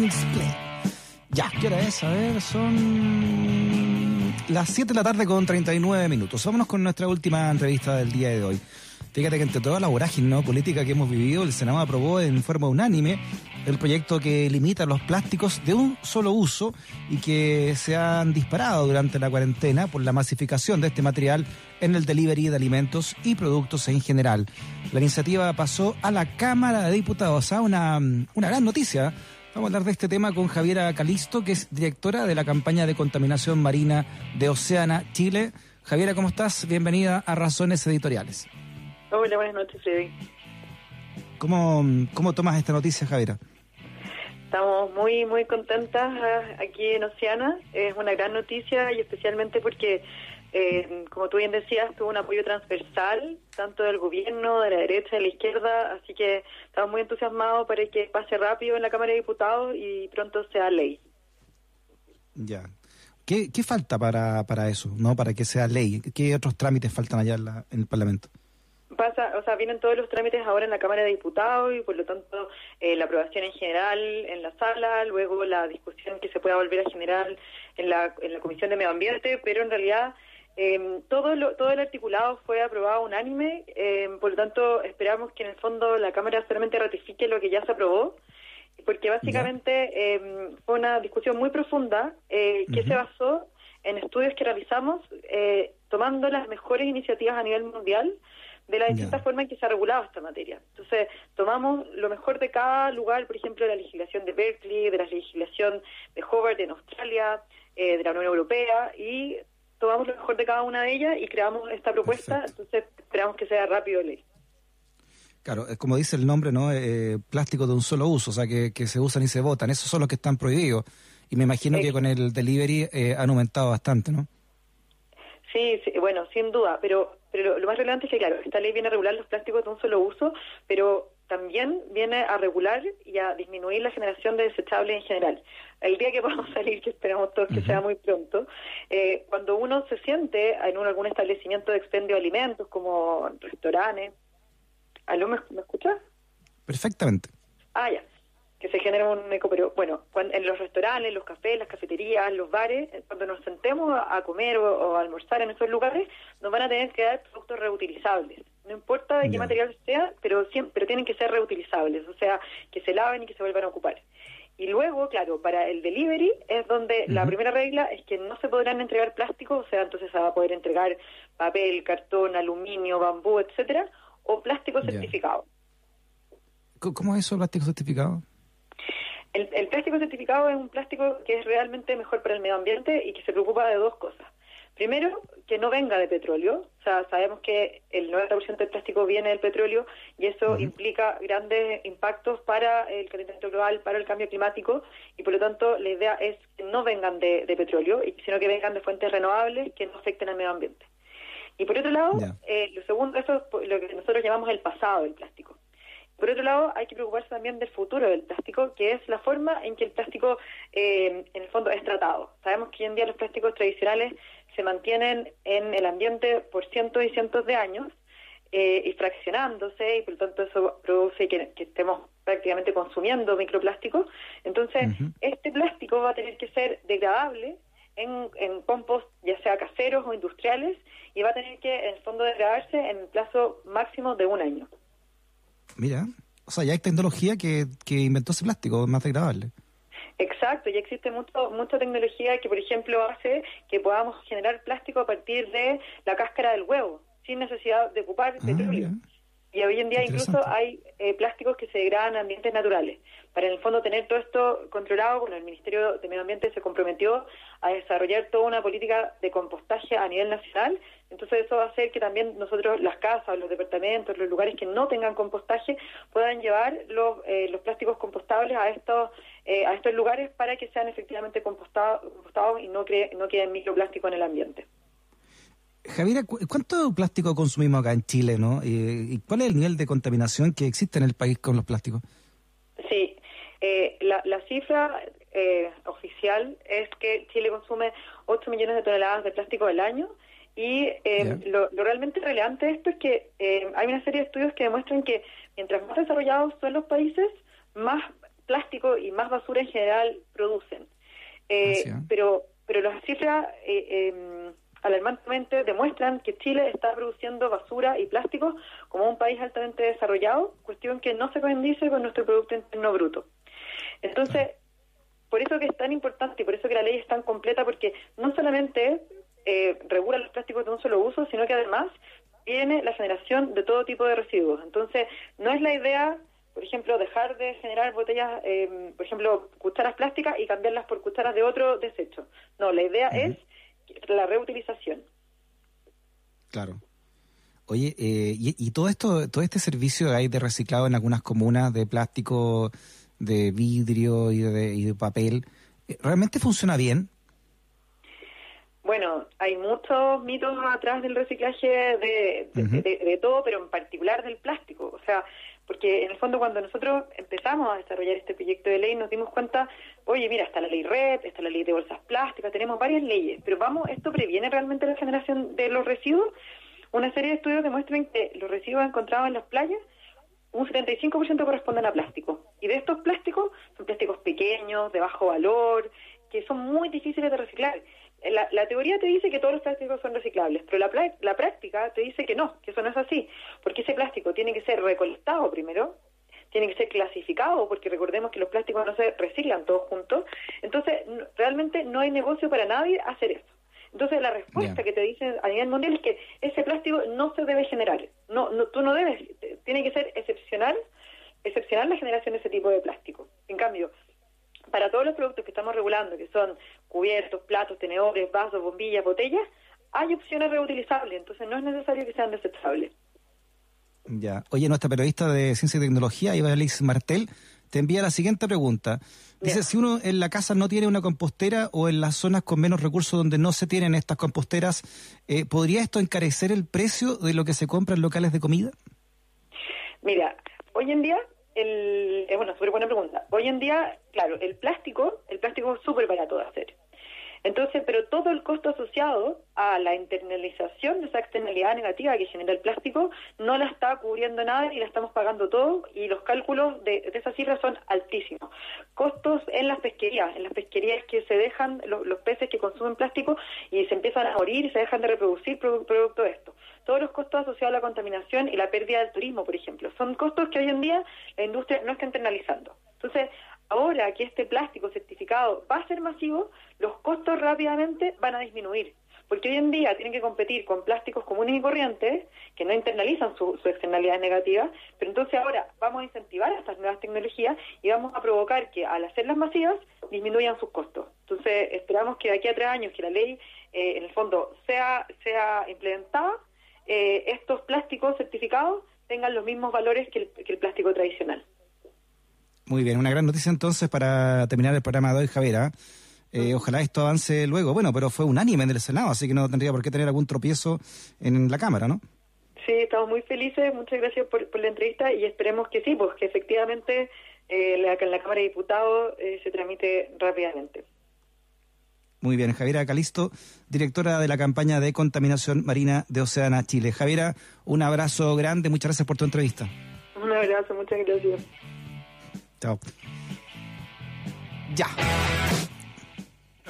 Display. Ya, ¿qué hora es? A ver, son las 7 de la tarde con 39 minutos. Vámonos con nuestra última entrevista del día de hoy. Fíjate que entre toda la vorágine ¿no? política que hemos vivido, el Senado aprobó en forma unánime el proyecto que limita los plásticos de un solo uso y que se han disparado durante la cuarentena por la masificación de este material en el delivery de alimentos y productos en general. La iniciativa pasó a la Cámara de Diputados, a una, una gran noticia. Vamos a hablar de este tema con Javiera Calisto, que es directora de la campaña de contaminación marina de Oceana Chile. Javiera, ¿cómo estás? Bienvenida a Razones Editoriales. Hola, buenas noches, Freddy. ¿Cómo, ¿Cómo tomas esta noticia, Javiera? Estamos muy, muy contentas ah, aquí en Oceana. Es una gran noticia y especialmente porque, eh, como tú bien decías, tuvo un apoyo transversal, tanto del gobierno, de la derecha, de la izquierda. Así que estamos muy entusiasmados para que pase rápido en la Cámara de Diputados y pronto sea ley. Ya. ¿Qué, qué falta para, para eso, no para que sea ley? ¿Qué otros trámites faltan allá en, la, en el Parlamento? pasa, o sea, vienen todos los trámites ahora en la Cámara de Diputados y por lo tanto eh, la aprobación en general en la sala, luego la discusión que se pueda volver a generar en la, en la Comisión de Medio Ambiente, pero en realidad eh, todo, lo, todo el articulado fue aprobado unánime, eh, por lo tanto esperamos que en el fondo la Cámara solamente ratifique lo que ya se aprobó, porque básicamente eh, fue una discusión muy profunda eh, que se basó en estudios que realizamos eh, tomando las mejores iniciativas a nivel mundial de la distinta forma en que se ha regulado esta materia. Entonces, tomamos lo mejor de cada lugar, por ejemplo, de la legislación de Berkeley, de la legislación de Hobart en Australia, eh, de la Unión Europea, y tomamos lo mejor de cada una de ellas y creamos esta propuesta, entonces esperamos que sea rápido ley. Claro, es como dice el nombre, ¿no? Eh, plástico de un solo uso, o sea, que, que, se usan y se botan. Esos son los que están prohibidos. Y me imagino que con el delivery eh, han aumentado bastante, ¿no? Sí, sí, bueno, sin duda, pero pero lo, más relevante es que, claro, esta ley viene a regular los plásticos de un solo uso, pero también viene a regular y a disminuir la generación de desechables en general. El día que podamos salir, que esperamos todos que sea muy pronto, eh, cuando uno se siente en un, algún establecimiento de expendio de alimentos, como restaurantes, ¿aló me, me escuchas? Perfectamente. Ah, ya que se genera un eco, pero bueno, en los restaurantes, los cafés, las cafeterías, los bares, eh, cuando nos sentemos a comer o, a almorzar en esos lugares, nos van a tener que dar productos reutilizables. No importa de qué material sea, pero, siempre, pero tienen que ser reutilizables, o sea, que se laven y que se vuelvan a ocupar. Y luego, claro, para el delivery es donde la primera regla es que no se podrán entregar plásticos, o sea, entonces se va a poder entregar papel, cartón, aluminio, bambú, etcétera, o plástico certificado. ¿Cómo es eso, plástico certificado? El, el, plástico certificado es un plástico que es realmente mejor para el medio ambiente y que se preocupa de dos cosas. Primero, que no venga de petróleo. O sea, sabemos que el 90% del plástico viene del petróleo y eso implica grandes impactos para el calentamiento global, para el cambio climático y por lo tanto la idea es que no vengan de, de petróleo, sino que vengan de fuentes renovables que no afecten al medio ambiente. Y por otro lado, eh, lo segundo, eso es lo que nosotros llamamos el pasado del plástico. Por otro lado, hay que preocuparse también del futuro del plástico, que es la forma en que el plástico, eh, en el fondo, es tratado. Sabemos que hoy en día los plásticos tradicionales se mantienen en el ambiente por cientos y cientos de años eh, y fraccionándose, y por lo tanto eso produce que, estemos prácticamente consumiendo microplásticos. Entonces, este plástico va a tener que ser degradable en, en compost, ya sea caseros o industriales, y va a tener que, en el fondo, degradarse en el plazo máximo de un año. Mira, o sea, ya hay tecnología que, que inventó ese plástico más degradable. Exacto, ya existe mucho, mucha tecnología que, por ejemplo, hace que podamos generar plástico a partir de la cáscara del huevo, sin necesidad de ocupar ah, petróleo. Y hoy en día incluso hay eh, plásticos que se degradan en ambientes naturales. Para en el fondo tener todo esto controlado, bueno, el Ministerio de Medio Ambiente se comprometió a desarrollar toda una política de compostaje a nivel nacional. Entonces eso va a hacer que también nosotros, las casas, los departamentos, los lugares que no tengan compostaje, puedan llevar los, eh, los plásticos compostables a estos eh, a estos lugares para que sean efectivamente compostados, compostados y no, cre no queden microplástico en el ambiente. Javiera, ¿cuánto plástico consumimos acá en Chile, no? ¿Y cuál es el nivel de contaminación que existe en el país con los plásticos? Eh, la, la, cifra eh, oficial es que Chile consume 8 millones de toneladas de plástico al año y eh, lo, lo, realmente relevante de esto es que eh, hay una serie de estudios que demuestran que mientras más desarrollados son los países, más plástico y más basura en general producen. Eh, pero, pero las cifras eh, em, alarmantemente demuestran que Chile está produciendo basura y plástico como un país altamente desarrollado, cuestión que no se condice con nuestro Producto Interno Bruto. Entonces, por eso que es tan importante y por eso que la ley es tan completa, porque no solamente eh, regula los plásticos de un solo uso, sino que además tiene la generación de todo tipo de residuos. Entonces, no es la idea, por ejemplo, dejar de generar botellas, eh, por ejemplo, cucharas plásticas y cambiarlas por cucharas de otro desecho. No, la idea es la reutilización. Claro. Oye, eh, y, todo esto, todo este servicio hay de reciclado en algunas comunas de plástico, de vidrio y de, y de papel, ¿realmente funciona bien? Bueno, hay muchos mitos atrás del reciclaje de, de, todo, pero en particular del plástico. O sea, porque en el fondo cuando nosotros empezamos a desarrollar este proyecto de ley nos dimos cuenta, oye, mira, está la ley RED, está la ley de bolsas plásticas, tenemos varias leyes, pero vamos, ¿esto previene realmente la generación de los residuos? Una serie de estudios demuestran que los residuos encontrados en las playas, un 75% corresponden a plástico. Y de estos plásticos son plásticos pequeños, de bajo valor, que son muy difíciles de reciclar. La, teoría te dice que todos los plásticos son reciclables, pero la, la práctica te dice que no, que eso no es así, porque ese plástico tiene que ser recolectado primero, tiene que ser clasificado, porque recordemos que los plásticos no se reciclan todos juntos, entonces realmente no hay negocio para nadie hacer eso. Entonces la respuesta que te dicen a nivel mundial es que ese plástico no se debe generar, no, no tú no debes, tiene que ser excepcional, excepcional la generación de ese tipo de plástico. En cambio, para todos los productos que estamos regulando, que son cubiertos, platos, tenedores, vasos, bombillas, botellas, hay opciones reutilizables, entonces no es necesario que sean desechables. Ya. Oye, nuestra periodista de Ciencia y Tecnología, Eva Alice Martel, te envía la siguiente pregunta. Dice, si uno en la casa no tiene una compostera o en las zonas con menos recursos donde no se tienen estas composteras, eh, ¿podría esto encarecer el precio de lo que se compra en locales de comida? Mira, hoy en día el, es una súper buena pregunta. Hoy en día, claro, el plástico, el plástico es súper barato de hacer. Entonces, pero todo el costo asociado a la internalización de esa externalidad negativa que genera el plástico no la está cubriendo nada y la estamos pagando todo y los cálculos de, de esas cifras son altísimos. Costos en las pesquerías, en las pesquerías que se dejan los peces que consumen plástico y se empiezan a morir y se dejan de reproducir producto de esto todos los costos asociados a la contaminación y la pérdida del turismo, por ejemplo. Son costos que hoy en día la industria no está internalizando. Entonces, ahora que este plástico certificado va a ser masivo, los costos rápidamente van a disminuir. Porque hoy en día tienen que competir con plásticos comunes y corrientes que no internalizan su, su externalidad negativa, pero entonces ahora vamos a incentivar estas nuevas tecnologías y vamos a provocar que al hacerlas masivas disminuyan sus costos. Entonces esperamos que de aquí a tres años que la ley eh, en el fondo sea, sea implementada, eh, estos plásticos certificados tengan los mismos valores que el, plástico tradicional. Muy bien, una gran noticia entonces para terminar el programa de hoy, Javier. ¿ah? Eh, ojalá esto avance luego. Bueno, pero fue unánime en el Senado, así que no tendría por qué tener algún tropiezo en la Cámara, ¿no? Sí, estamos muy felices. Muchas gracias por, la entrevista y esperemos que sí, pues que efectivamente eh, la, en la Cámara de Diputados se tramite rápidamente. Muy bien, Javiera Calisto, directora de la campaña de contaminación marina de Oceana Chile. Javiera, un abrazo grande, muchas gracias por tu entrevista. Un abrazo, muchas gracias. Chao. Ya.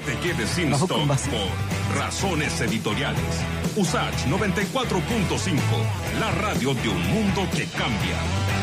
Te quedes sin stop por razones editoriales. USACH 94.5, la radio de un mundo que cambia.